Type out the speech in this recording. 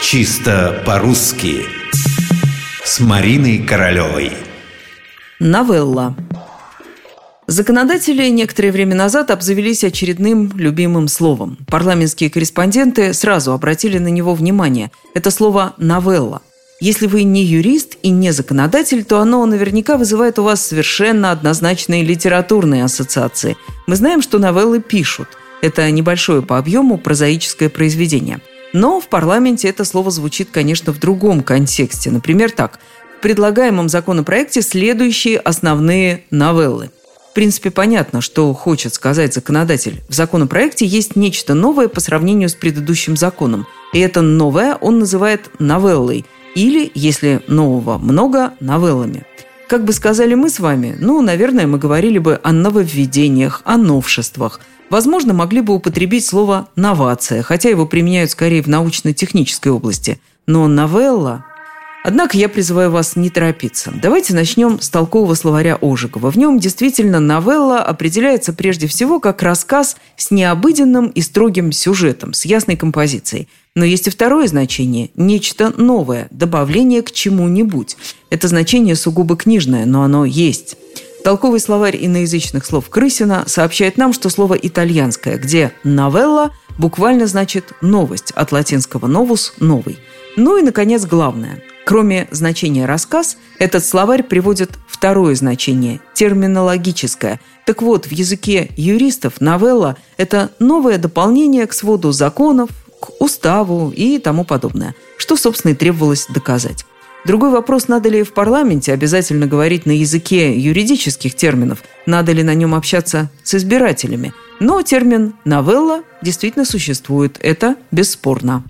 Чисто по-русски С Мариной Королевой Новелла Законодатели некоторое время назад обзавелись очередным любимым словом. Парламентские корреспонденты сразу обратили на него внимание. Это слово «новелла». Если вы не юрист и не законодатель, то оно наверняка вызывает у вас совершенно однозначные литературные ассоциации. Мы знаем, что новеллы пишут. Это небольшое по объему прозаическое произведение. Но в парламенте это слово звучит, конечно, в другом контексте. Например, так. В предлагаемом законопроекте следующие основные новеллы. В принципе, понятно, что хочет сказать законодатель. В законопроекте есть нечто новое по сравнению с предыдущим законом. И это новое он называет новеллой – или, если нового много, новеллами. Как бы сказали мы с вами, ну, наверное, мы говорили бы о нововведениях, о новшествах. Возможно, могли бы употребить слово «новация», хотя его применяют скорее в научно-технической области. Но новелла Однако я призываю вас не торопиться. Давайте начнем с толкового словаря Ожегова. В нем действительно новелла определяется прежде всего как рассказ с необыденным и строгим сюжетом, с ясной композицией. Но есть и второе значение – нечто новое, добавление к чему-нибудь. Это значение сугубо книжное, но оно есть. Толковый словарь иноязычных слов Крысина сообщает нам, что слово «итальянское», где «новелла» буквально значит «новость», от латинского «новус» – «новый». Ну и, наконец, главное – Кроме значения «рассказ», этот словарь приводит второе значение – терминологическое. Так вот, в языке юристов новелла – это новое дополнение к своду законов, к уставу и тому подобное, что, собственно, и требовалось доказать. Другой вопрос, надо ли в парламенте обязательно говорить на языке юридических терминов, надо ли на нем общаться с избирателями. Но термин «новелла» действительно существует, это бесспорно.